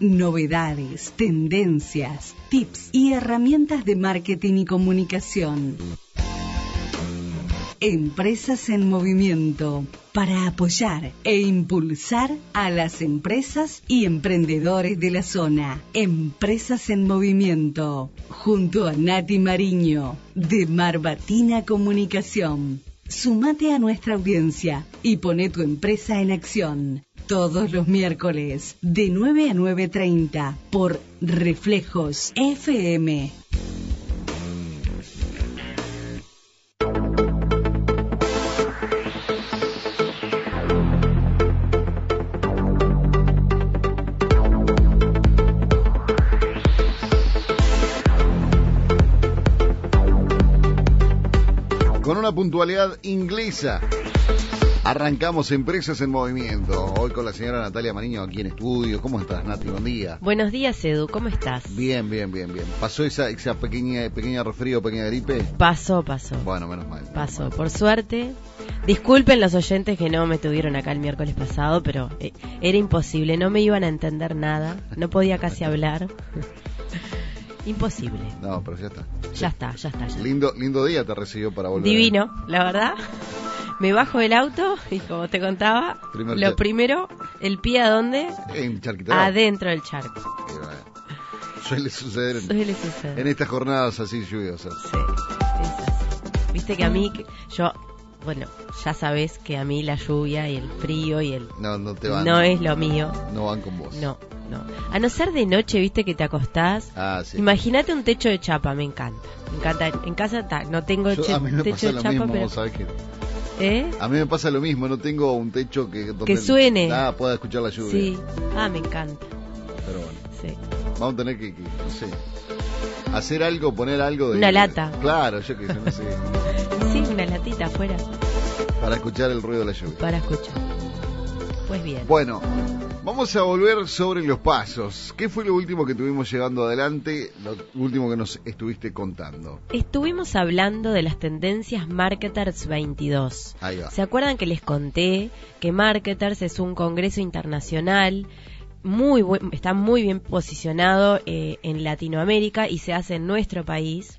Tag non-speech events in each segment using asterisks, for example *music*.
Novedades, tendencias, tips y herramientas de marketing y comunicación. Empresas en movimiento para apoyar e impulsar a las empresas y emprendedores de la zona. Empresas en movimiento junto a Nati Mariño de Marbatina Comunicación. Sumate a nuestra audiencia y pone tu empresa en acción. Todos los miércoles de 9 a 9.30 por Reflejos FM. Con una puntualidad inglesa. Arrancamos Empresas en Movimiento. Hoy con la señora Natalia Mariño aquí en estudio. ¿Cómo estás, Nati? Buen día. Buenos días, Edu. ¿Cómo estás? Bien, bien, bien, bien. ¿Pasó esa, esa pequeña, pequeña resfrío, pequeña gripe? Pasó, pasó. Bueno, menos mal. Pasó, por suerte. Disculpen los oyentes que no me tuvieron acá el miércoles pasado, pero eh, era imposible. No me iban a entender nada. No podía casi hablar. *laughs* Imposible. No, pero ya está. Ya está, ya está. Ya. Lindo, lindo día te recibió para volver. Divino, la verdad. Me bajo del auto y como te contaba, Primer lo primero, el pie a dónde? En. Adentro del charco. Bueno, Suele suceder en, Suele suceder. en estas jornadas así lluviosas. Sí, es. Viste que a mí, que- yo, bueno, ya sabes que a mí la lluvia y el frío y el... No, no te van. No es lo mío. No van con vos. No, no. A no ser de noche, viste que te acostás. Ah, sí. Imagínate un techo de chapa, me encanta. Me encanta. En casa ta, no tengo Yo- a mí me techo pasa de lo chapa, mismo, pero. vos sabés que... ¿Eh? A mí me pasa lo mismo, no tengo un techo que... Que suene. Ah, pueda escuchar la lluvia. Sí. Ah, me encanta. Pero bueno. Sí. Vamos a tener que, que, no sé, hacer algo, poner algo de... Una lata. Claro, yo que sé, no sé, *laughs* Sí, una latita afuera para escuchar el ruido de la lluvia. para escuchar. Pues bien. Bueno, vamos a volver sobre los pasos. ¿Qué fue lo último que tuvimos llegando adelante? Lo último que nos estuviste contando. Estuvimos hablando de las tendencias Marketers 22. Ahí va. ¿Se acuerdan que les conté que Marketers es un congreso internacional? Muy buen- está muy bien posicionado eh, en Latinoamérica y se hace en nuestro país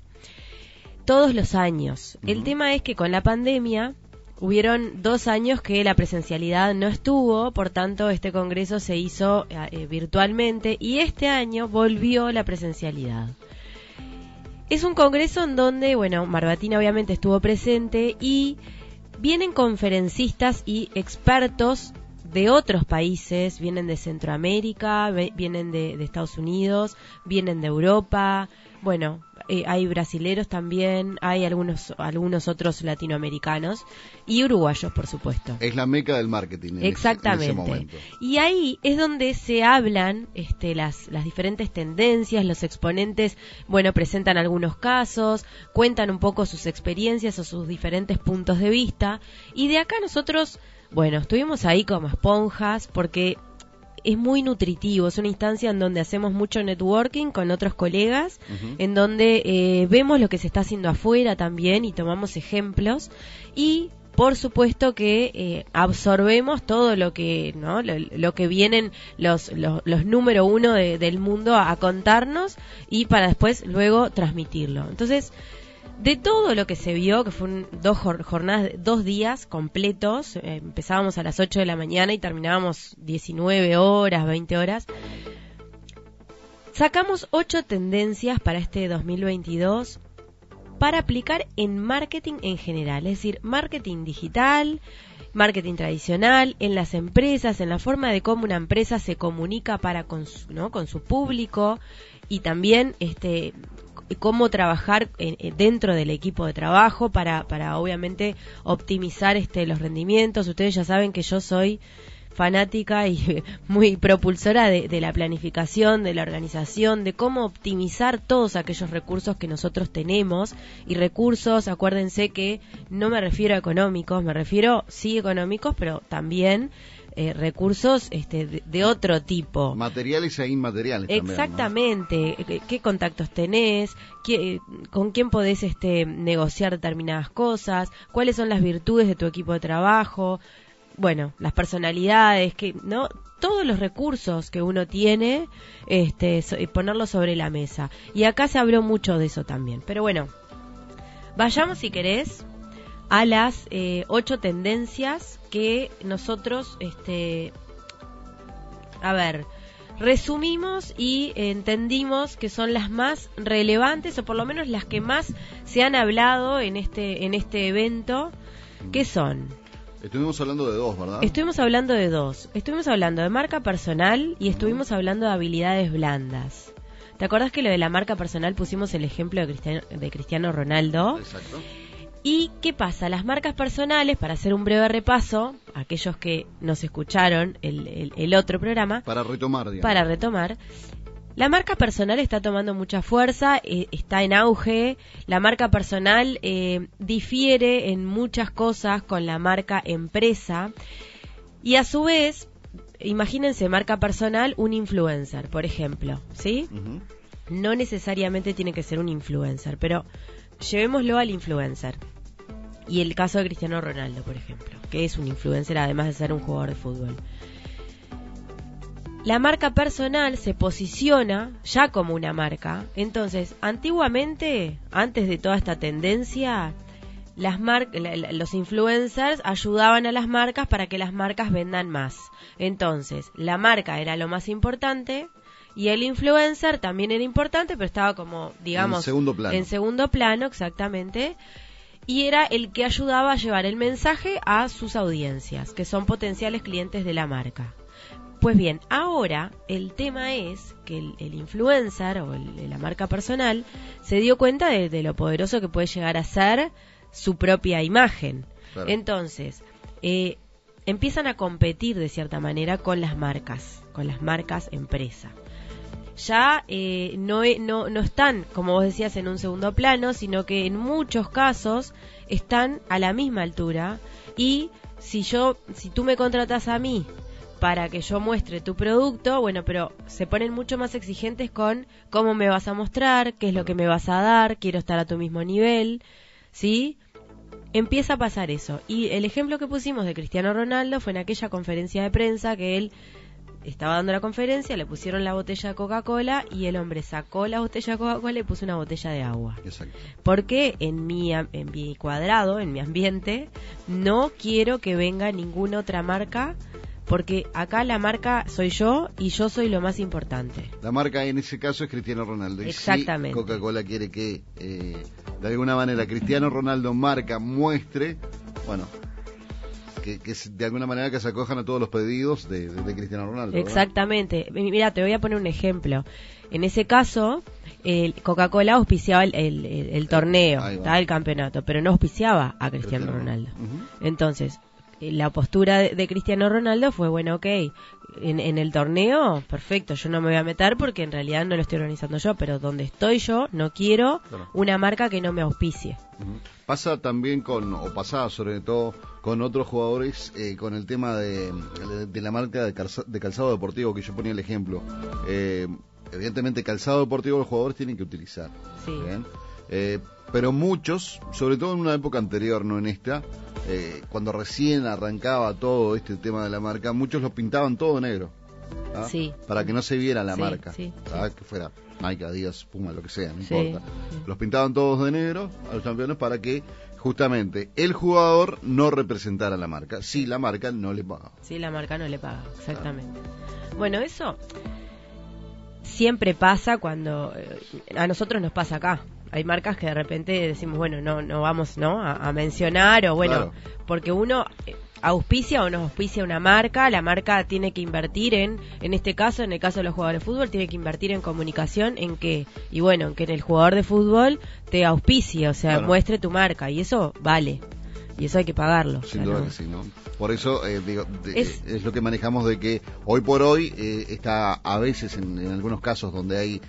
todos los años. El tema es que con la pandemia hubieron dos años que la presencialidad no estuvo, por tanto este congreso se hizo eh, eh, virtualmente y este año volvió la presencialidad. Es un congreso en donde, bueno, Marbatina obviamente estuvo presente y vienen conferencistas y expertos de otros países, vienen de Centroamérica, vienen de Estados Unidos, vienen de Europa, bueno, eh, hay brasileros también, hay algunos, algunos otros latinoamericanos y uruguayos, por supuesto. Es la meca del marketing. en ese- en ese Exactamente. momento. y ahí es donde se hablan este, las, las diferentes tendencias, los exponentes, bueno, presentan algunos casos, cuentan un poco sus experiencias o sus diferentes puntos de vista. Y de acá nosotros, bueno, estuvimos ahí como esponjas porque es muy nutritivo, es una instancia en donde hacemos mucho networking con otros colegas, en donde eh, vemos lo que se está haciendo afuera también y tomamos ejemplos y por supuesto que eh, absorbemos todo lo que no lo, lo que vienen los, los, los número uno de- del mundo a, a contarnos y para después luego transmitirlo. Entonces de todo lo que se vio, que fueron dos jor- jornadas, dos días completos, eh, empezábamos a las 8 de la mañana y terminábamos 19 horas, 20 horas, sacamos ocho tendencias para este 2022 para aplicar en marketing en general, es decir, marketing digital, marketing tradicional, en las empresas, en la forma de cómo una empresa se comunica para con su, ¿no? con su público y también este cómo trabajar en- dentro del equipo de trabajo para, para obviamente optimizar este los rendimientos. Ustedes ya saben que yo soy fanática y *laughs* muy propulsora de, de la planificación, de la organización, de cómo optimizar todos aquellos recursos que nosotros tenemos. Y recursos, acuérdense que no me refiero a económicos, me refiero sí económicos, pero también eh, recursos este, de, de otro tipo. Materiales e inmateriales también, ¿no? Exactamente, ¿Qué- qué contactos tenés, ¿Qué- con quién podés este, negociar determinadas cosas, cuáles son las virtudes de tu equipo de trabajo. Bueno, las personalidades, que no todos los recursos que uno tiene, este, so- ponerlos sobre la mesa. Y acá se habló mucho de eso también. Pero bueno, vayamos si querés a las eh, ocho tendencias que nosotros, este, a ver, resumimos y entendimos que son las más relevantes o por lo menos las que más se han hablado en este en este evento que son Estuvimos hablando de dos, ¿verdad? estuvimos hablando de dos estuvimos hablando de marca personal y estuvimos hablando de habilidades blandas ¿Te acordás que lo de la marca personal pusimos el ejemplo de Cristiano, de Cristiano Ronaldo? Exacto. ¿Y qué pasa? Las marcas personales, para hacer un breve repaso, aquellos que nos escucharon el, el- el otro programa, Para retomar, digamos. para retomar, la marca personal está tomando mucha fuerza, eh, está en auge, la marca personal eh, difiere en muchas cosas con la marca empresa y a su vez, imagínense marca personal, un influencer, por ejemplo, ¿sí? No necesariamente tiene que ser un influencer, pero llevémoslo al influencer. Y el caso de Cristiano Ronaldo, por ejemplo, que es un influencer además de ser un jugador de fútbol. La marca personal se posiciona ya como una marca. Entonces, antiguamente, antes de toda esta tendencia, las mar- los influencers ayudaban a las marcas para que las marcas vendan más. Entonces, la marca era lo más importante y el influencer también era importante, pero estaba como, digamos, En segundo plano. en segundo plano, exactamente. Y era el que ayudaba a llevar el mensaje a sus audiencias, que son potenciales clientes de la marca. Pues bien, ahora el tema es que el, el influencer o el- la marca personal se dio cuenta de, de lo poderoso que puede llegar a ser su propia imagen. Claro. Entonces, eh, empiezan a competir de cierta manera con las marcas, con las marcas empresa. Ya eh, no, e- no, no están, como vos decías, en un segundo plano, sino que en muchos casos están a la misma altura y si yo, si tú me contratas a mí para que yo muestre tu producto, bueno, pero se ponen mucho más exigentes con cómo me vas a mostrar, qué es lo que me vas a dar, quiero estar a tu mismo nivel, ¿sí? Empieza a pasar eso. Y el ejemplo que pusimos de Cristiano Ronaldo fue en aquella conferencia de prensa que él estaba dando la conferencia, le pusieron la botella de Coca-Cola y el hombre sacó la botella de Coca-Cola y puso una botella de agua. Exacto. Porque en mi, en mi cuadrado, en mi ambiente, no quiero que venga ninguna otra marca, porque acá la marca soy yo y yo soy lo más importante. La marca en ese caso es Cristiano Ronaldo. Y Exactamente. si Coca-Cola quiere que, eh, de alguna manera, Cristiano Ronaldo marca, muestre, bueno, que, de alguna manera que se acojan a todos los pedidos de, de- de Cristiano Ronaldo. ¿verdad? Exactamente. Mi- Mira, te voy a poner un ejemplo. En ese caso, el Coca-Cola auspiciaba el, el- el- el torneo, el campeonato, pero no auspiciaba a Cristiano Ronaldo. Entonces, eh, la postura de, Cristiano Ronaldo fue, bueno, ok, en, en el torneo, perfecto, yo no me voy a meter porque en realidad no lo estoy organizando yo, pero donde estoy yo, no quiero Claro. una marca que no me auspicie. Pasa también con, o pasaba sobre todo con otros jugadores, eh, con el tema de, de la marca de, calza- de calzado deportivo, que yo ponía el ejemplo. Eh, evidentemente, calzado deportivo los jugadores tienen que utilizar. Sí. ¿bien? Eh, pero muchos, sobre todo en una época anterior, no en esta, eh, cuando recién arrancaba todo este tema de la marca, muchos lo pintaban todo negro. ¿ah? Sí. Para que no se viera la Sí, marca. sí, ¿ah? Que fuera Nike, Adidas, Puma, lo que sea, no Sí, importa. sí. Los pintaban todos de negro a los campeones para que justamente el jugador no representara la marca. Si la marca no le pagaba. Sí, la marca no le paga, exactamente. Bueno, eso siempre pasa cuando eh, a nosotros nos pasa acá. Hay marcas que de repente decimos, bueno, no no vamos no a, a mencionar o bueno, Claro. porque uno eh, auspicia o no auspicia una marca, la marca tiene que invertir en, en este caso, en el caso de los jugadores de fútbol, tiene que invertir en comunicación, en que, y bueno, en que en el jugador de fútbol te auspicie, o sea, Claro. muestre tu marca, y eso vale, y eso hay que pagarlo. Sin duda no- que sí, ¿no? Por eso, eh, digo, de- Es- es... lo que manejamos de que hoy por hoy eh, está a veces, en, en algunos casos donde hay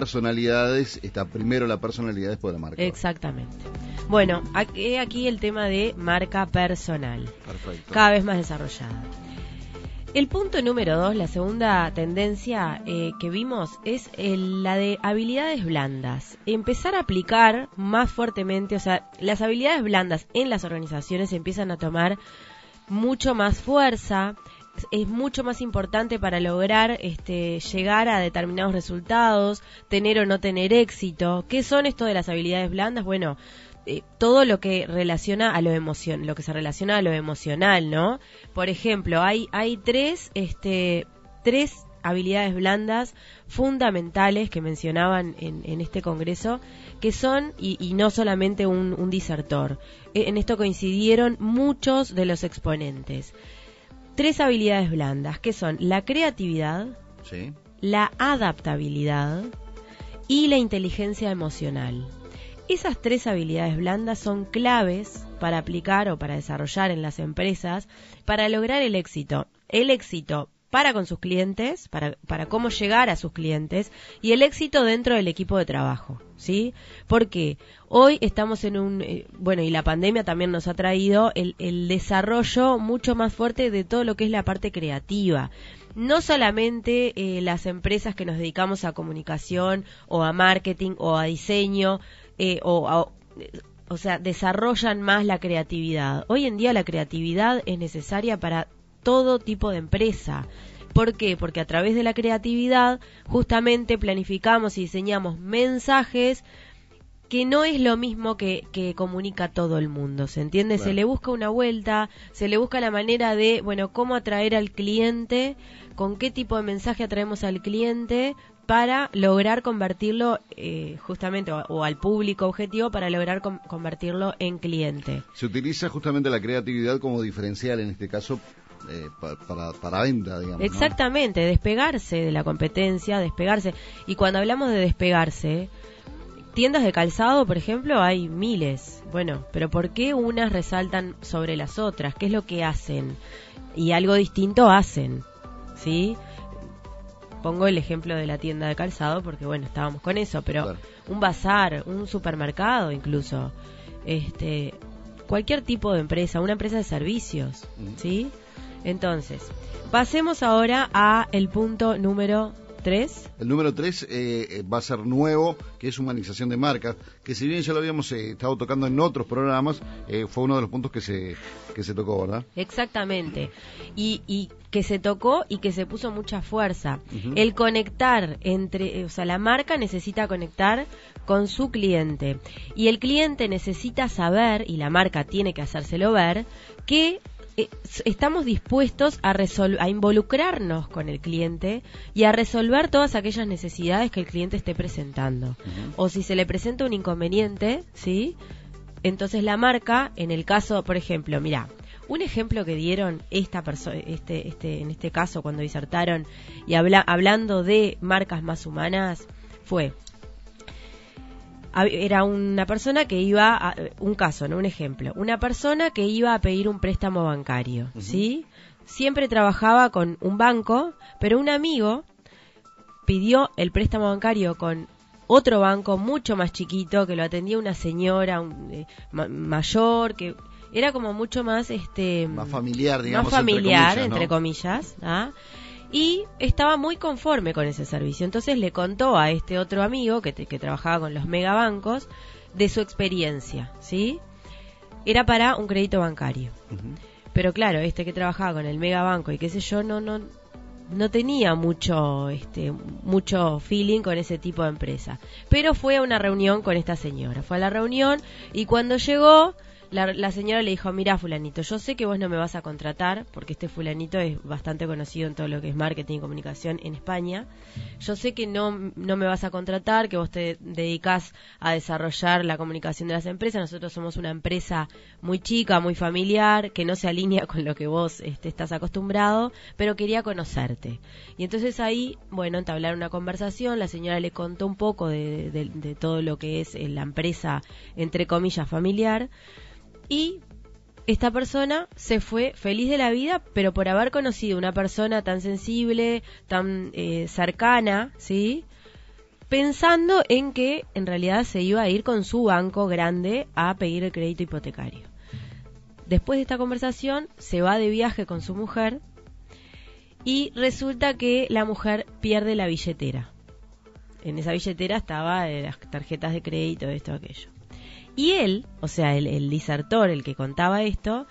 personalidades, está primero la personalidad después la marca. Exactamente. Bueno, aquí, aquí el tema de marca personal, Perfecto. cada vez más desarrollada. El punto número dos, la segunda tendencia eh, que vimos es el- la de habilidades blandas. Empezar a aplicar más fuertemente, o sea, las habilidades blandas en las organizaciones empiezan a tomar mucho más fuerza, es mucho más importante para lograr este, llegar a determinados resultados, tener o no tener éxito. ¿Qué son esto de las habilidades blandas? Bueno, eh, todo lo que relaciona a lo emoción, lo que se relaciona a lo emocional, ¿no? Por ejemplo, hay hay tres este tres habilidades blandas fundamentales que mencionaban en, este congreso, que son, y, no solamente un, un disertor, e, en esto coincidieron muchos de los exponentes. Tres habilidades blandas, que son la creatividad, la adaptabilidad y la inteligencia emocional. Esas tres habilidades blandas son claves para aplicar o para desarrollar en las empresas para lograr el éxito. El éxito para con sus clientes, para, para cómo llegar a sus clientes y el éxito dentro del equipo de trabajo, ¿sí? Porque hoy estamos en un, eh, bueno, y la pandemia también nos ha traído el, el desarrollo mucho más fuerte de todo lo que es la parte creativa no solamente eh, las empresas que nos dedicamos a comunicación o a marketing o a diseño eh, o, o sea, desarrollan más la creatividad. Hoy en día la creatividad es necesaria para todo tipo de empresa. ¿Por qué? Porque a través de la creatividad justamente planificamos y diseñamos mensajes que no es lo mismo que, que comunica todo el mundo, ¿se entiende? Se le busca una vuelta, se le busca la manera de, bueno, cómo atraer al cliente, con qué tipo de mensaje atraemos al cliente para lograr convertirlo eh, justamente o, al público objetivo para lograr convertirlo en cliente. Se utiliza justamente la creatividad como diferencial en este caso eh, para, para venta, digamos. Exactamente, despegarse de la competencia, despegarse. Y cuando hablamos de despegarse, tiendas de calzado, por ejemplo, hay miles. Bueno, pero ¿por qué unas resaltan sobre las otras? ¿Qué es lo que hacen? Y algo distinto hacen, ¿sí? Pongo el ejemplo de la tienda de calzado porque, bueno, estábamos con eso, pero un bazar, un supermercado incluso, este, cualquier tipo de empresa, una empresa de servicios, ¿sí? Entonces, pasemos ahora a el punto número 3. El número 3 eh, eh, va a ser nuevo, que es humanización de marcas, que si bien ya lo habíamos eh, estado tocando en otros programas, fue uno de los puntos que se, que se tocó, ¿verdad? Exactamente. Y, y que se tocó y que se puso mucha fuerza. El conectar entre, o sea, la marca necesita conectar con su cliente. Y el cliente necesita saber, y la marca tiene que hacérselo ver, que eh, estamos dispuestos a, a involucrarnos con el cliente y a resolver todas aquellas necesidades que el cliente esté presentando. O si se le presenta un inconveniente, ¿sí? Entonces la marca, en el caso, por ejemplo, mira, un ejemplo que dieron esta persona, este, este, en este caso cuando disertaron y habla, hablando de marcas más humanas, fue era una persona que iba a, un caso, no un ejemplo, una persona que iba a pedir un préstamo bancario, ¿sí? Siempre trabajaba con un banco, pero un amigo pidió el préstamo bancario con otro banco mucho más chiquito que lo atendía una señora eh, mayor que era como mucho más este más familiar digamos más familiar entre comillas, ¿ah? Y estaba muy conforme con ese servicio. Entonces le contó a este otro amigo que, que trabajaba con los megabancos de su experiencia, ¿sí? Era para un crédito bancario. Pero claro, este que trabajaba con el megabanco y qué sé yo, no, no, no tenía mucho, este, mucho feeling con ese tipo de empresa. Pero fue a una reunión con esta señora. Fue a la reunión y cuando llegó, la, señora le dijo, mira fulanito, yo sé que vos no me vas a contratar, porque este fulanito es bastante conocido en todo lo que es marketing y comunicación en España. Yo sé que no, no me vas a contratar, que vos te dedicas a desarrollar la comunicación de las empresas. Nosotros somos una empresa muy chica, muy familiar, que no se alinea *laughs* con lo que vos este, estás acostumbrado, pero quería conocerte. Y entonces ahí, bueno, entablar una conversación, la señora le contó un poco de, de todo lo que es eh, la empresa, entre comillas, familiar y esta persona se fue feliz de la vida, pero por haber conocido una persona tan sensible, tan eh, cercana, ¿sí? Pensando en que en realidad se iba a ir con su banco grande a pedir el crédito hipotecario. Después de esta conversación, se va de viaje con su mujer y resulta que la mujer pierde la billetera. En esa billetera estaba eh, las tarjetas de crédito, esto, aquello. Y él, o sea, el, disertor, el que contaba esto,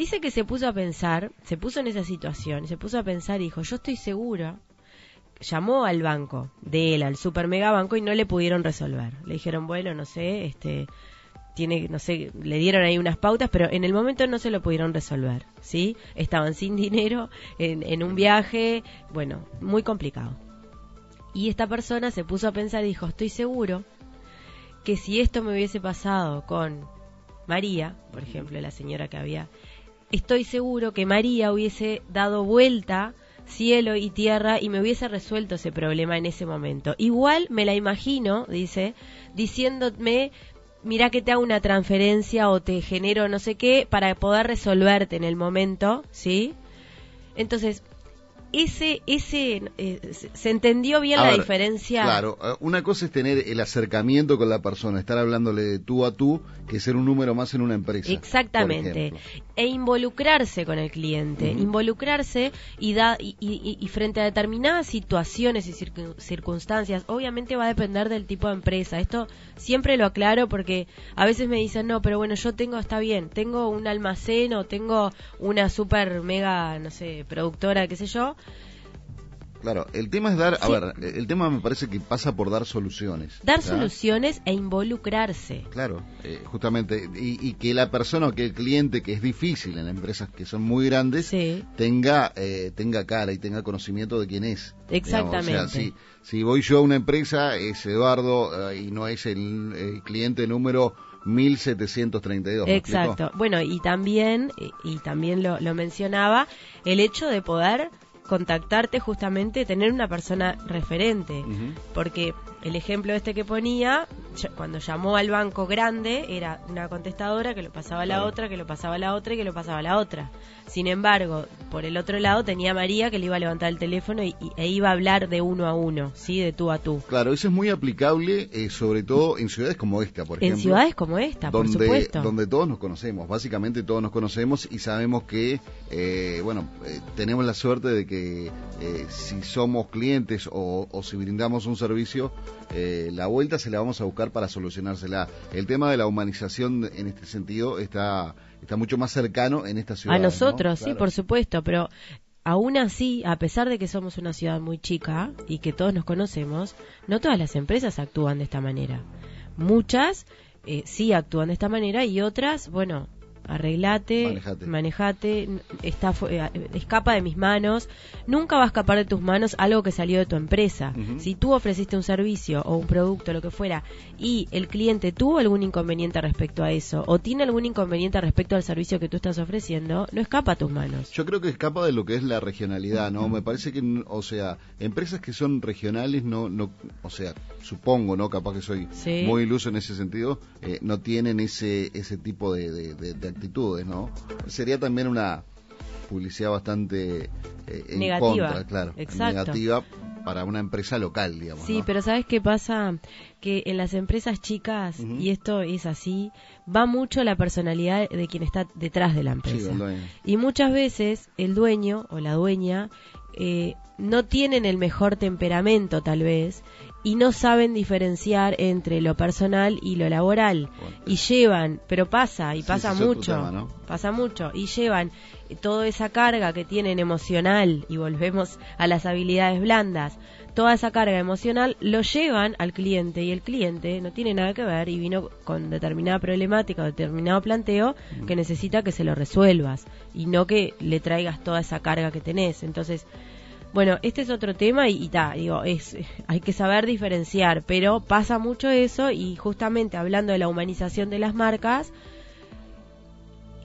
Dice que se puso a pensar, se puso en esa situación, se puso a pensar y dijo, yo estoy seguro. Llamó al banco de él, al super mega banco, y no le pudieron resolver. Le dijeron, bueno, no sé, este, tiene, no sé, le dieron ahí unas pautas, pero en el momento no se lo pudieron resolver, ¿sí? Estaban sin dinero, en, en un viaje, bueno, muy complicado. Y esta persona se puso a pensar y dijo, estoy seguro que si esto me hubiese pasado con María, por ejemplo, la señora que había, estoy seguro que María hubiese dado vuelta cielo y tierra y me hubiese resuelto ese problema en ese momento. Igual me la imagino, dice, diciéndome, mira que te hago una transferencia o te genero no sé qué para poder resolverte en el momento, ¿sí? Entonces, ese, ese, eh, se entendió bien la diferencia. Claro, eh, una cosa es tener el acercamiento con la persona, estar hablándole de tú a tú, que ser un número más en una empresa. Exactamente. E involucrarse con el cliente, involucrarse y, da, y, frente a determinadas situaciones y circunstancias, obviamente va a depender del tipo de empresa. Esto siempre lo aclaro porque a veces me dicen, no, pero bueno, yo tengo, está bien, tengo un almacén o tengo una super mega, no sé, productora, qué sé yo, Claro, el tema es dar, a ver, el tema me parece que pasa por dar soluciones. Dar soluciones e involucrarse. Claro, eh, justamente, y, que la persona o que el cliente, que es difícil en empresas que son muy grandes, tenga eh, tenga cara y tenga conocimiento de quién es. Exactamente. O sea, si, si voy yo a una empresa, es Eduardo eh, y no es el, cliente número 1732. Exacto. Bueno, y también, y, también lo, lo mencionaba, el hecho de poder contactarte justamente, tener una persona referente. Porque el ejemplo este que ponía, cuando llamó al banco grande, era una contestadora que lo pasaba a la otra, que lo pasaba a la otra y que lo pasaba a la otra. Sin embargo, por el otro lado tenía María que le iba a levantar el teléfono y, e iba a hablar de uno a uno, ¿sí? De tú a tú. Claro, eso es muy aplicable, eh, sobre todo en ciudades como esta, por ejemplo. En ciudades como esta, donde, por supuesto. Donde todos nos conocemos, básicamente todos nos conocemos y sabemos que, eh, bueno, eh, tenemos la suerte de que si somos clientes o, o si brindamos un servicio, eh, la vuelta se la vamos a buscar para solucionársela. El tema de la humanización en este sentido está, está mucho más cercano en esta ciudad. A nosotros, sí, por supuesto, pero aún así, a pesar de que somos una ciudad muy chica y que todos nos conocemos, no todas las empresas actúan de esta manera. Muchas eh, sí actúan de esta manera y otras, bueno, arreglate, manejate, está, eh, escapa de mis manos, nunca va a escapar de tus manos algo que salió de tu empresa. Si tú ofreciste un servicio o un producto, lo que fuera, y el cliente tuvo algún inconveniente respecto a eso, o tiene algún inconveniente respecto al servicio que tú estás ofreciendo, no escapa a tus manos. Yo creo que escapa de lo que es la regionalidad, ¿no? Me parece que, o sea, empresas que son regionales, no, no o sea, supongo, ¿no? Capaz que soy muy iluso en ese sentido, eh, no tienen ese, ese tipo de, de, de actitudes, ¿no? Sería también una publicidad bastante eh, en negativa, contra, claro, negativa para una empresa local, digamos. Sí, pero ¿sabes qué pasa? Que en las empresas chicas, y esto es así, va mucho la personalidad de quien está detrás de la empresa. y muchas veces el dueño o la dueña eh, no tienen el mejor temperamento tal vez y no saben diferenciar entre lo personal y lo laboral y llevan, pero pasa y pasa mucho, pasa mucho y llevan toda esa carga que tienen emocional y volvemos a las habilidades blandas, toda esa carga emocional lo llevan al cliente y el cliente no tiene nada que ver y vino con determinada problemática o determinado planteo mm. que necesita que se lo resuelvas y no que le traigas toda esa carga que tenés. Entonces, bueno, este es otro tema y, ta, digo, es, *laughs* hay que saber diferenciar, pero pasa mucho eso y justamente hablando de la humanización de las marcas,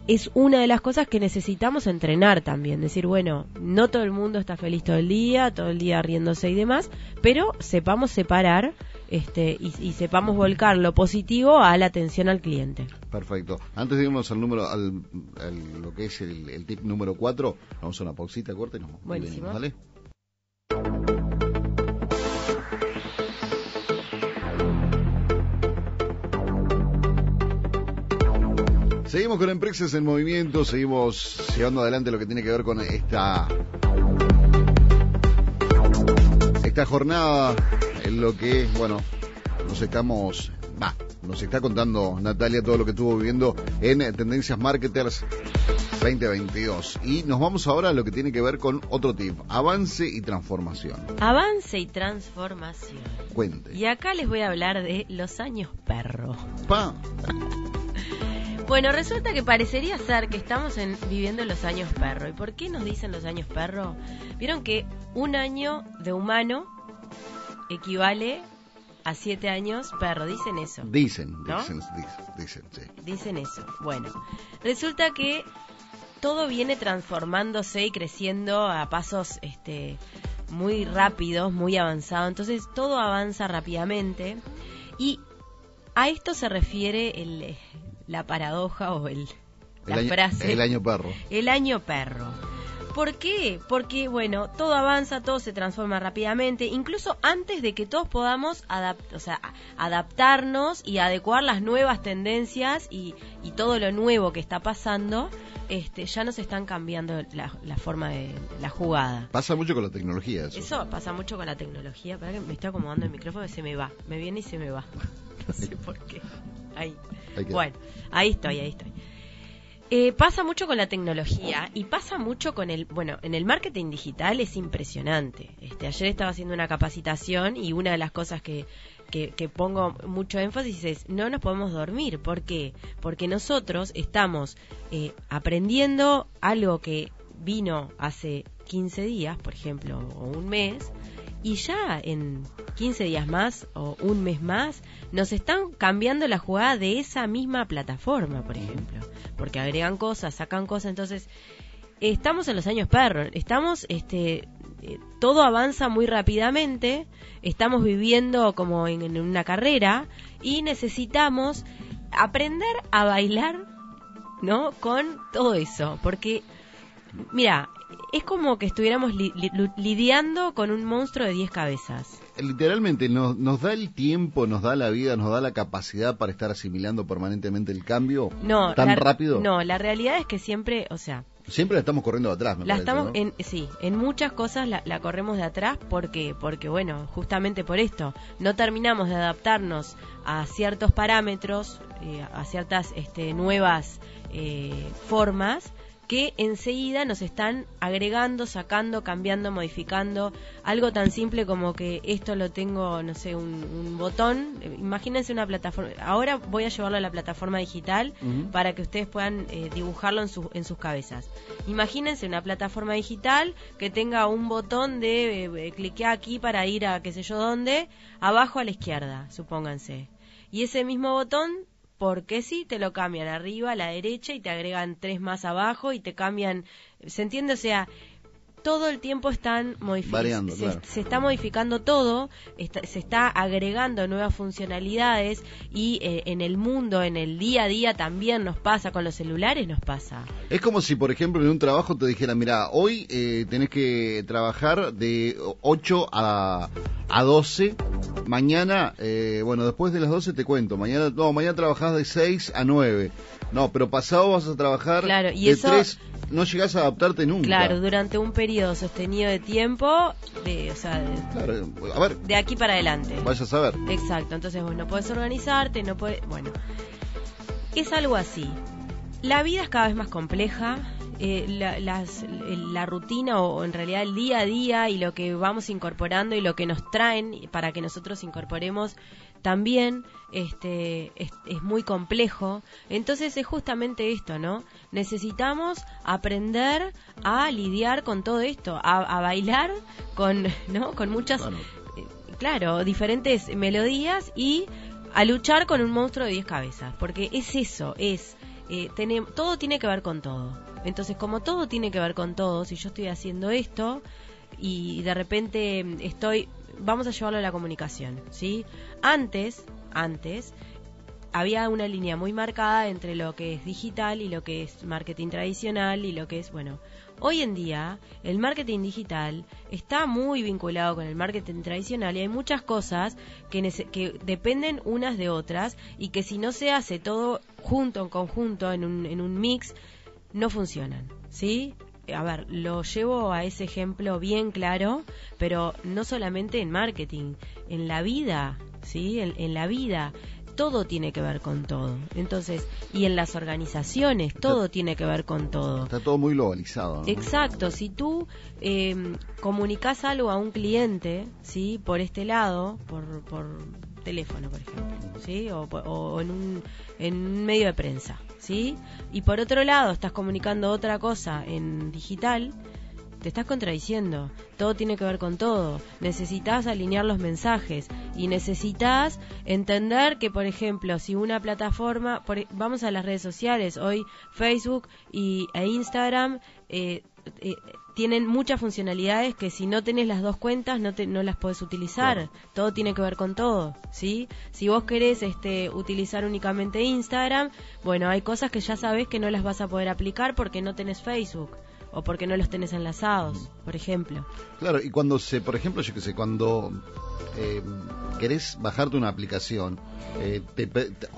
es una de las cosas que necesitamos entrenar también. Decir, bueno, no todo el mundo está feliz todo el día, todo el día riéndose y demás, pero sepamos separar este, y, sepamos volcar lo positivo a la atención al cliente. Perfecto. Antes de irnos al número, al, lo que es el, tip número 4, vamos a una pausita corta y nos Buenísimo. ¿vale? Seguimos con empresas en movimiento, seguimos llevando adelante lo que tiene que ver con esta esta jornada en lo que, bueno, nos estamos, nos está contando Natalia todo lo que estuvo viviendo en Tendencias Marketers 2022. Y nos vamos ahora a lo que tiene que ver con otro tip, avance y transformación. Avance y transformación. Cuente. Y acá les voy a hablar de los años perro. Pa. *laughs* Bueno, resulta que parecería ser que estamos en, viviendo los años perro. ¿Y por qué nos dicen los años perro? Vieron que un año de humano equivale a siete años perro. Dicen eso. Dicen, ¿No? dicen, dicen, dicen, sí. Dicen eso. Bueno, resulta que todo viene transformándose y creciendo a pasos este, muy rápidos, muy avanzados. Entonces todo avanza rápidamente y a esto se refiere el, la paradoja o el, la el año, frase. El año perro. El año perro. ¿Por qué? Porque, bueno, todo avanza, todo se transforma rápidamente, incluso antes de que todos podamos adapt o sea, adaptarnos y adecuar las nuevas tendencias y, y todo lo nuevo que está pasando, este, ya nos están cambiando la, la forma de la jugada. Pasa mucho con la tecnología eso. Eso pasa mucho con la tecnología. Para que me estoy acomodando el micrófono y se me va. Me viene y se me va. *laughs* No sé por qué. Ahí. Bueno, ahí estoy, ahí estoy. Eh, pasa mucho con la tecnología y pasa mucho con el, bueno, en el marketing digital es impresionante. Este, ayer estaba haciendo una capacitación y una de las cosas que, que, que pongo mucho énfasis es no nos podemos dormir. ¿Por qué? Porque nosotros estamos eh, aprendiendo algo que vino hace 15 días, por ejemplo, o un mes, y ya en 15 días más o un mes más nos están cambiando la jugada de esa misma plataforma, por ejemplo, porque agregan cosas, sacan cosas, entonces estamos en los años perros, estamos este eh, todo avanza muy rápidamente, estamos viviendo como en, en una carrera y necesitamos aprender a bailar, ¿no? Con todo eso, porque mira, es como que estuviéramos li- li- lidiando con un monstruo de 10 cabezas. Literalmente nos, nos da el tiempo, nos da la vida, nos da la capacidad para estar asimilando permanentemente el cambio No, tan rápido. No, la realidad es que siempre, o sea, Siempre la estamos corriendo de atrás, me la parece, estamos ¿no? en sí, en muchas cosas la, la corremos de atrás porque porque bueno, justamente por esto no terminamos de adaptarnos a ciertos parámetros, eh, a ciertas este, nuevas eh, formas que enseguida nos están agregando, sacando, cambiando, modificando. Algo tan simple como que esto lo tengo, no sé, un, un botón. Eh, Imagínense una plataforma. Ahora voy a llevarlo a la plataforma digital para que ustedes puedan eh, dibujarlo en, sus en sus cabezas. Imagínense una plataforma digital que tenga un botón de eh, cliquear aquí para ir a qué sé yo dónde, abajo a la izquierda, supónganse. Y ese mismo botón, porque sí, te lo cambian arriba, a la derecha y te agregan tres más abajo y te cambian, ¿se entiende? O sea, todo el tiempo están modificando. Se, claro. se está modificando todo, está- se está agregando nuevas funcionalidades y eh, en el mundo, en el día a día también nos pasa, con los celulares nos pasa. Es como si, por ejemplo, en un trabajo te dijera, mira, hoy eh, tenés que trabajar de 8 a, a 12, mañana, eh, bueno, después de las 12 te cuento, mañana, no, mañana trabajás de 6 a 9, no, pero pasado vas a trabajar Claro, y de eso- 3, no llegás a adaptarte nunca. Claro, durante un periodo sostenido de tiempo, de, o sea, de, Claro, a ver, de aquí para adelante. vaya a saber. Exacto, entonces vos no puedes organizarte, no puedes... Bueno, es algo así. La vida es cada vez más compleja, eh, la, las- la rutina o en realidad el día a día y lo que vamos incorporando y lo que nos traen para que nosotros incorporemos también este, es, es muy complejo. Entonces es justamente esto, ¿no? Necesitamos aprender a lidiar con todo esto, a, a bailar con, *laughs* ¿no? con muchas Claro. eh, claro, diferentes melodías y a luchar con un monstruo de 10 cabezas, porque es eso, es eh, todo tiene que ver con todo. Entonces, como todo tiene que ver con todo, si yo estoy haciendo esto y de repente estoy, vamos a llevarlo a la comunicación, ¿sí? Antes, antes había una línea muy marcada entre lo que es digital y lo que es marketing tradicional y lo que es, bueno, hoy en día el marketing digital está muy vinculado con el marketing tradicional y hay muchas cosas que, que dependen unas de otras y que si no se hace todo junto, en conjunto, en un, en un mix, no funcionan, ¿sí? A ver, lo llevo a ese ejemplo bien claro, pero no solamente en marketing, en la vida, ¿sí? En, en la vida todo tiene que ver con todo. Entonces, y en las organizaciones, todo tiene que ver con todo. Está todo muy globalizado. ¿no? Exacto, si tú eh, comunicas algo a un cliente, ¿sí? Por este lado, por, por teléfono, por ejemplo, ¿sí? O, o en, un, en un medio de prensa, ¿sí? Y por otro lado, estás comunicando otra cosa en digital, te estás contradiciendo. Todo tiene que ver con todo. Necesitas alinear los mensajes y necesitas entender que, por ejemplo, si una plataforma, por, vamos a las redes sociales, hoy Facebook y, e Instagram eh, eh, tienen muchas funcionalidades que si no tenés las dos cuentas no, te, no las puedes utilizar. Claro. Todo tiene que ver con todo, ¿sí? Si vos querés este, utilizar únicamente Instagram, bueno, hay cosas que ya sabés que no las vas a poder aplicar porque no tenés Facebook o porque no los tenés enlazados, por ejemplo. Claro, y cuando se, por ejemplo, yo que sé, cuando eh, querés bajarte una aplicación, eh, te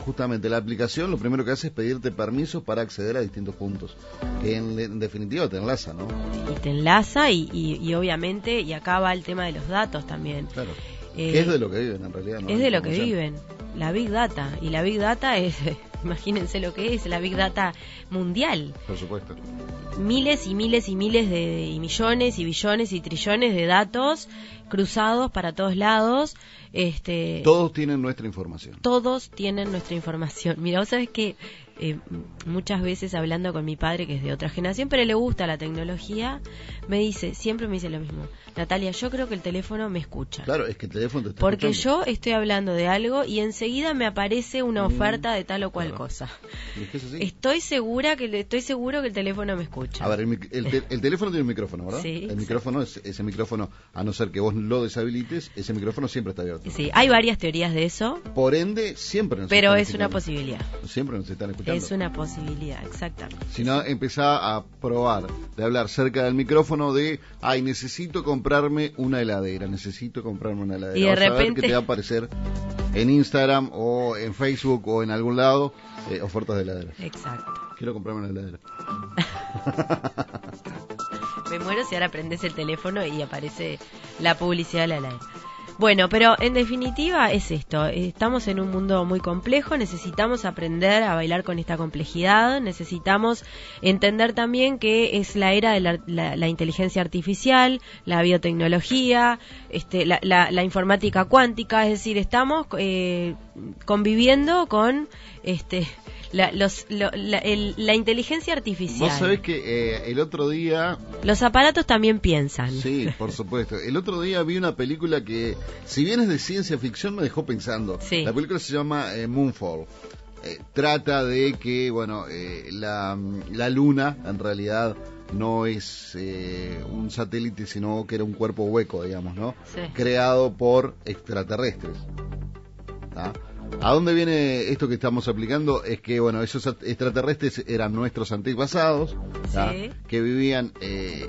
justamente la aplicación lo primero que hace es pedirte permisos para acceder a distintos puntos, que en, en definitiva te enlaza, ¿no? Y te enlaza y, y, y obviamente, y acá va el tema de los datos también. Claro. Eh, que es de lo que viven en realidad, ¿no? es de lo que viven, la Big Data. Y la Big Data es, *laughs* imagínense lo que es, la Big Data mundial. Por supuesto. Miles y miles y miles de y millones y billones y trillones de datos cruzados para todos lados. Este, Todos tienen nuestra información. todos tienen nuestra información. Mira, vos sabés que eh, muchas veces hablando con mi padre, que es de otra generación, pero le gusta la tecnología, me dice, siempre me dice lo mismo, Natalia, yo creo que el teléfono me escucha. Claro, es que el teléfono te está Porque escuchando. yo estoy hablando de algo y enseguida me aparece una oferta de tal o cual Mm, claro. cosa. ¿Y es que así? Estoy segura que estoy seguro que el teléfono me escucha. A ver, el, mic- el te- el teléfono tiene un micrófono, ¿verdad? Sí, El sí. micrófono, es, ese micrófono, a no ser que vos lo deshabilites, ese micrófono siempre está abierto. Sí, hay varias teorías de eso, Por ende, siempre nos pero están es una posibilidad. Siempre nos están escuchando. Es una posibilidad, exactamente. Si no, empezá a probar de hablar cerca del micrófono de, ay, necesito comprarme una heladera, necesito comprarme una heladera. Y de Vas a ver repente- que te va a aparecer en Instagram o en Facebook o en algún lado eh, ofertas de heladera. Exacto. Quiero comprarme una heladera. *laughs* Me muero si ahora prendes el teléfono y aparece la publicidad de la heladera. Bueno, pero en definitiva es esto. Estamos en un mundo muy complejo, necesitamos aprender a bailar con esta complejidad, necesitamos entender también que es la era de la, la- la inteligencia artificial, la biotecnología, este, la, la- la informática cuántica, es decir, estamos eh, conviviendo con este, la, los- lo- la- el- la inteligencia artificial. Vos sabés que eh, el otro día Los aparatos también piensan. Sí, por supuesto. El otro día vi una película que, si bien es de ciencia ficción, me dejó pensando. Sí. La película se llama eh, Moonfall. Eh, trata de que, bueno, eh, la, la luna en realidad no es eh, un satélite, sino que era un cuerpo hueco, digamos, ¿no? Sí. Creado por extraterrestres. ¿A dónde viene esto que estamos aplicando? Es que, bueno, esos at- extraterrestres eran nuestros antepasados. Sí. que vivían eh,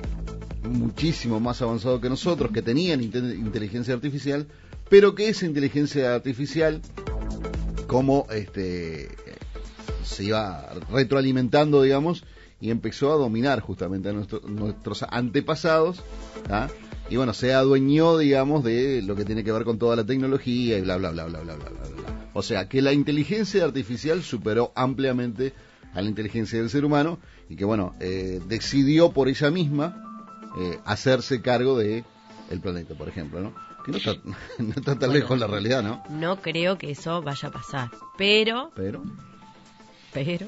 muchísimo más avanzado que nosotros, que tenían inte- inteligencia artificial, pero que esa inteligencia artificial, como este se iba retroalimentando, digamos, y empezó a dominar justamente a nuestro- nuestros antepasados, ¿ah? y bueno, se adueñó, digamos, de lo que tiene que ver con toda la tecnología y bla, bla, bla, bla, bla, bla, bla, bla. O sea, que la inteligencia artificial superó ampliamente a la inteligencia del ser humano y que, bueno, eh, decidió por ella misma eh, hacerse cargo de el planeta, por ejemplo, ¿no? Que no está, *laughs* no está tan Bueno. lejos la realidad, ¿no? No creo que eso vaya a pasar. Pero, Pero pero,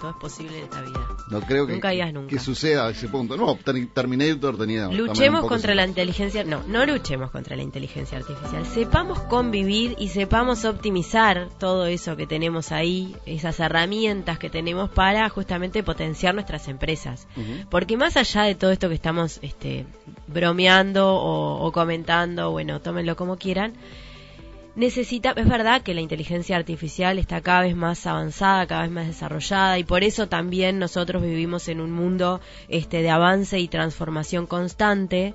todo es posible en esta vida. no creo que, Nunca digas nunca. que suceda a ese punto. No, Ter- Terminator tenía... Luchemos contra la inteligencia, no, no luchemos contra la inteligencia artificial. Sepamos convivir y sepamos optimizar todo eso que tenemos ahí, esas herramientas que tenemos para justamente potenciar nuestras empresas. Porque más allá de todo esto que estamos este, bromeando o, o comentando, bueno, tómenlo como quieran, necesita, es verdad que la inteligencia artificial está cada vez más avanzada, cada vez más desarrollada y por eso también nosotros vivimos en un mundo este de avance y transformación constante,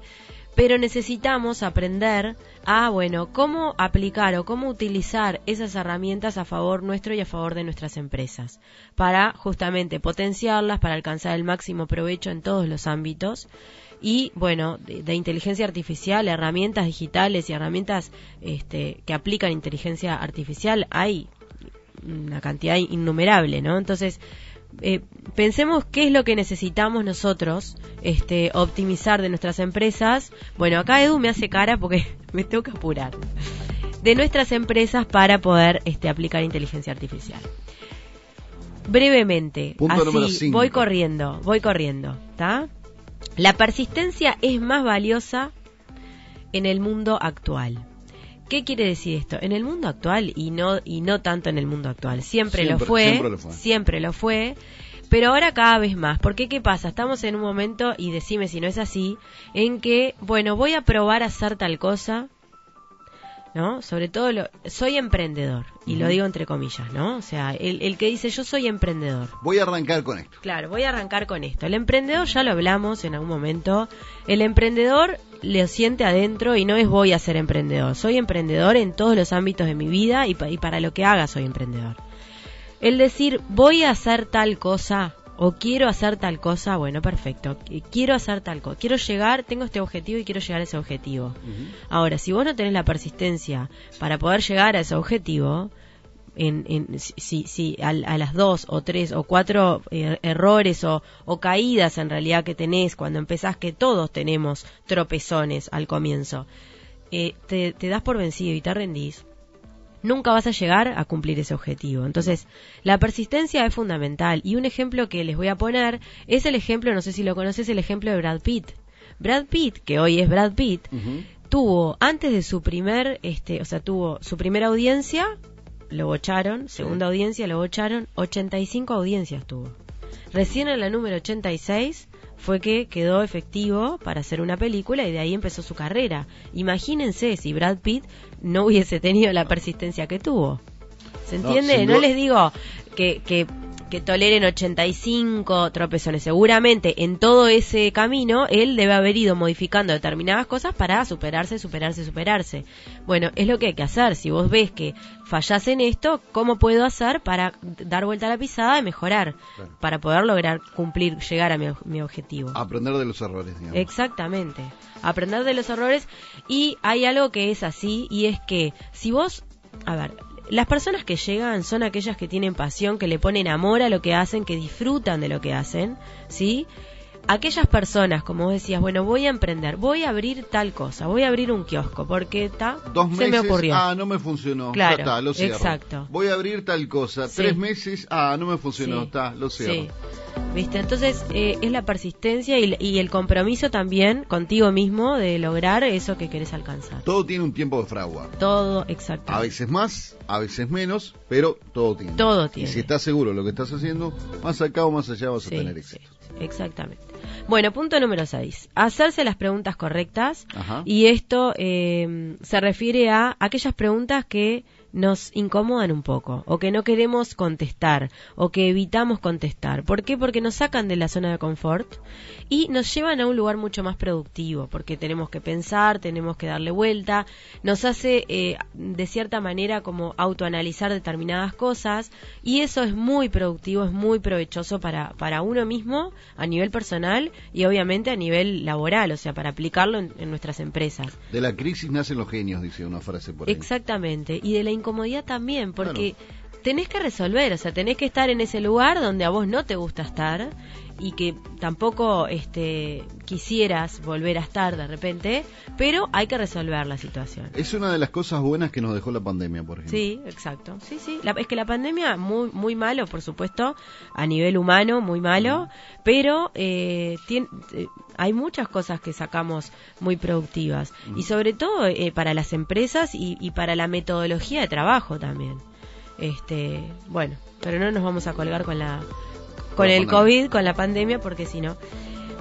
pero necesitamos aprender a, bueno, cómo aplicar o cómo utilizar esas herramientas a favor nuestro y a favor de nuestras empresas, para justamente potenciarlas, para alcanzar el máximo provecho en todos los ámbitos y bueno, de, inteligencia artificial, herramientas digitales y herramientas este, que aplican inteligencia artificial hay una cantidad innumerable, ¿no? Entonces, eh, pensemos qué es lo que necesitamos nosotros este, optimizar de nuestras empresas. Bueno, acá Edu me hace cara porque *laughs* me tengo que apurar. De nuestras empresas para poder este, aplicar inteligencia artificial. Brevemente, así, voy corriendo, voy corriendo, ¿está? La persistencia es más valiosa en el mundo actual. ¿Qué quiere decir esto? En el mundo actual y no y no tanto en el mundo actual. Siempre, lo, fue, siempre lo fue, siempre lo fue, pero ahora cada vez más. Porque qué pasa? Estamos en un momento y decime si no es así, en que bueno voy a probar a hacer tal cosa, ¿no? Sobre todo lo, soy emprendedor y lo digo entre comillas, ¿no? O sea, el, el que dice yo soy emprendedor. Voy a arrancar con esto. Claro, voy a arrancar con esto. El emprendedor ya lo hablamos en algún momento. El emprendedor le siente adentro y no es voy a ser emprendedor. Soy emprendedor en todos los ámbitos de mi vida y, para lo que haga soy emprendedor. El decir voy a hacer tal cosa o quiero hacer tal cosa, bueno, perfecto. Quiero hacer tal cosa. Quiero llegar, tengo este objetivo y quiero llegar a ese objetivo. Ahora, si vos no tenés la persistencia para poder llegar a ese objetivo, en, si, si a, las dos o tres o cuatro eh, errores o, caídas en realidad que tenés cuando empezás, que todos tenemos tropezones al comienzo, eh, te, das por vencido y te rendís, nunca vas a llegar a cumplir ese objetivo. Entonces, la persistencia es fundamental. Y un ejemplo que les voy a poner es el ejemplo, no sé si lo conoces, el ejemplo de Brad Pitt. Brad Pitt, que hoy es Brad Pitt, tuvo antes de su primer, este, o sea, tuvo su primera audiencia lo bocharon, segunda audiencia lo bocharon, 85 audiencias tuvo. Recién en la número 86 fue que quedó efectivo para hacer una película y de ahí empezó su carrera. Imagínense si Brad Pitt no hubiese tenido la persistencia que tuvo. ¿Se entiende? No, les digo que, que que toleren 85 tropezones. Seguramente en todo ese camino él debe haber ido modificando determinadas cosas para superarse, superarse, superarse. Bueno, es lo que hay que hacer. Si vos ves que fallás en esto, ¿cómo puedo hacer para dar vuelta a la pisada y mejorar? Para poder lograr cumplir, llegar a mi, mi objetivo. Aprender de los errores, digamos. Exactamente. Aprender de los errores. Y hay algo que es así, y es que si vos, a ver, las personas que llegan son aquellas que tienen pasión, que le ponen amor a lo que hacen, que disfrutan de lo que hacen, ¿sí? Aquellas personas, como decías, bueno, voy a emprender, voy a abrir tal cosa, voy a abrir un kiosco, porque está, se me ocurrió. Ah, no me funcionó, claro, lo cierro. Exacto. Voy a abrir tal cosa, tres meses, ah, no me funcionó, está, lo cierro. Sí. ¿Viste? Entonces eh, es la persistencia y, el compromiso también contigo mismo de lograr eso que querés alcanzar. Todo tiene un tiempo de fragua. Todo, exacto. A veces más, a veces menos, pero todo tiene. Todo tiene. Y si estás seguro de lo que estás haciendo, más acá o más allá vas a tener éxito. exactamente. Bueno, punto número 6. Hacerse las preguntas correctas. Y esto eh, se refiere a aquellas preguntas que nos incomodan un poco o que no queremos contestar o que evitamos contestar. ¿Por qué? Porque nos sacan de la zona de confort y nos llevan a un lugar mucho más productivo porque tenemos que pensar, tenemos que darle vuelta, nos hace eh, de cierta manera como autoanalizar determinadas cosas y eso es muy productivo, es muy provechoso para, para uno mismo a nivel personal y obviamente a nivel laboral, o sea, para aplicarlo en, nuestras empresas. De la crisis nacen los genios, dice una frase por ahí. Exactamente, y de la incomodidad también, porque tenés que resolver, o sea, tenés que estar en ese lugar donde a vos no te gusta estar y que tampoco este, quisieras volver a estar de repente, pero hay que resolver la situación. Es una de las cosas buenas que nos dejó la pandemia, por ejemplo. Sí, exacto. Sí, sí. es que la pandemia, muy, muy malo, por supuesto, a nivel humano, muy malo, pero eh, tiene, eh, hay muchas cosas que sacamos muy productivas. Y sobre todo eh, para las empresas y, y para la metodología de trabajo también. Este, bueno, pero no nos vamos a colgar con la con el COVID, con la pandemia, porque si no.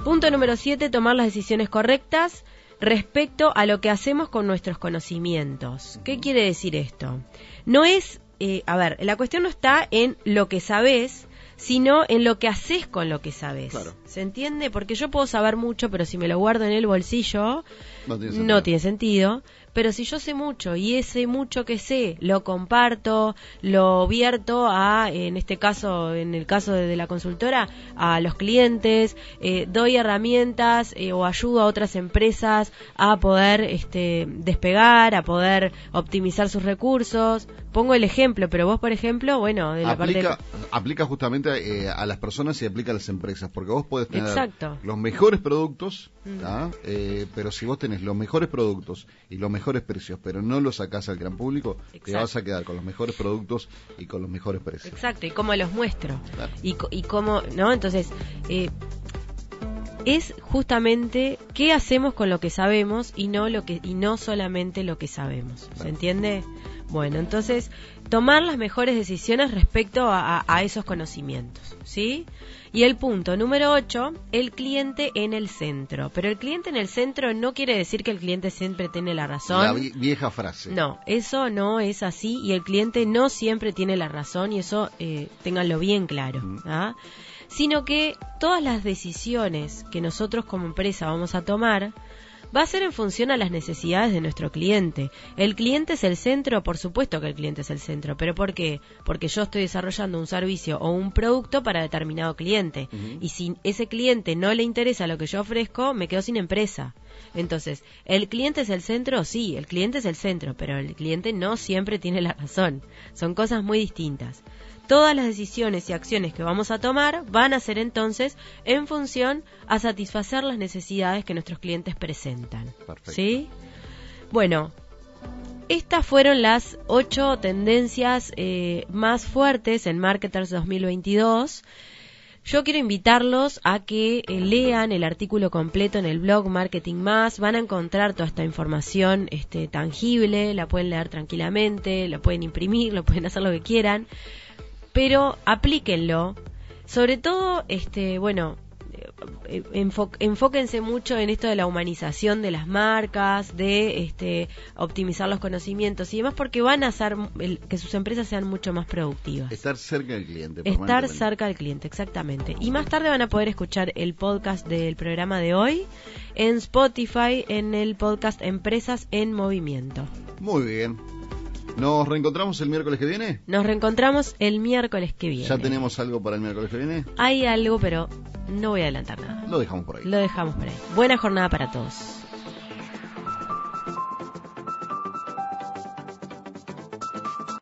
Punto número 7, tomar las decisiones correctas respecto a lo que hacemos con nuestros conocimientos. ¿Qué quiere decir esto? No es, eh, a ver, la cuestión no está en lo que sabes, sino en lo que haces con lo que sabes. ¿Se entiende? Porque yo puedo saber mucho, pero si me lo guardo en el bolsillo, No tiene no sentido. tiene sentido. Pero si yo sé mucho y ese mucho que sé lo comparto, lo vierto a, en este caso, en el caso de, la consultora, a los clientes, eh, doy herramientas eh, o ayudo a otras empresas a poder este, despegar, a poder optimizar sus recursos. Pongo el ejemplo, pero vos, por ejemplo, bueno, de la aplica, parte... aplica justamente eh, a las personas y aplica a las empresas, porque vos podés tener Exacto. los mejores productos, Mm. Eh, pero si vos tenés los mejores productos y los mejores precios, pero no los sacás al gran público, te vas a quedar con los mejores productos y con los mejores precios. Exacto, y cómo los muestro. Claro. Y, y cómo, ¿no? Entonces, eh, es justamente qué hacemos con lo que sabemos y no lo que y no solamente lo que sabemos. ¿Se entiende? Bueno, entonces tomar las mejores decisiones respecto a, a- a esos conocimientos, ¿sí? Y el punto número 8, el cliente en el centro. Pero el cliente en el centro no quiere decir que el cliente siempre tiene la razón. La vi- vieja frase. No, eso no es así y el cliente no siempre tiene la razón y eso eh, ténganlo bien claro. Mm. ¿ah? Sino que todas las decisiones que nosotros como empresa vamos a tomar va a ser en función a las necesidades de nuestro cliente. El cliente es el centro, por supuesto que el cliente es el centro, pero ¿por qué? Porque yo estoy desarrollando un servicio o un producto para determinado cliente y si ese cliente no le interesa lo que yo ofrezco, me quedo sin empresa. Entonces, ¿el cliente es el centro? Sí, el cliente es el centro, pero el cliente no siempre tiene la razón. Son cosas muy distintas. Todas las decisiones y acciones que vamos a tomar van a ser entonces en función a satisfacer las necesidades que nuestros clientes presentan. Perfecto. ¿Sí? Bueno, estas fueron las ocho tendencias eh, más fuertes en Marketers 2022. Yo quiero invitarlos a que eh, lean el artículo completo en el blog Marketing Más. Van a encontrar toda esta información este, tangible, la pueden leer tranquilamente, la pueden imprimir, lo pueden hacer lo que quieran, pero aplíquenlo. Sobre todo, este, bueno, eh, enfo- enfóquense mucho en esto de la humanización de las marcas, de este, optimizar los conocimientos y demás, porque van a hacer el- que sus empresas sean mucho más productivas. Estar cerca del cliente. Estar cerca del cliente, exactamente. Y más tarde van a poder escuchar el podcast del programa de hoy en Spotify, en el podcast Empresas en Movimiento. Muy bien. ¿Nos reencontramos el miércoles que viene? Nos reencontramos el miércoles que viene. ¿Ya tenemos algo para el miércoles que viene? Hay algo, pero no voy a adelantar nada. Lo dejamos por ahí. Lo dejamos por ahí. Buena jornada para todos.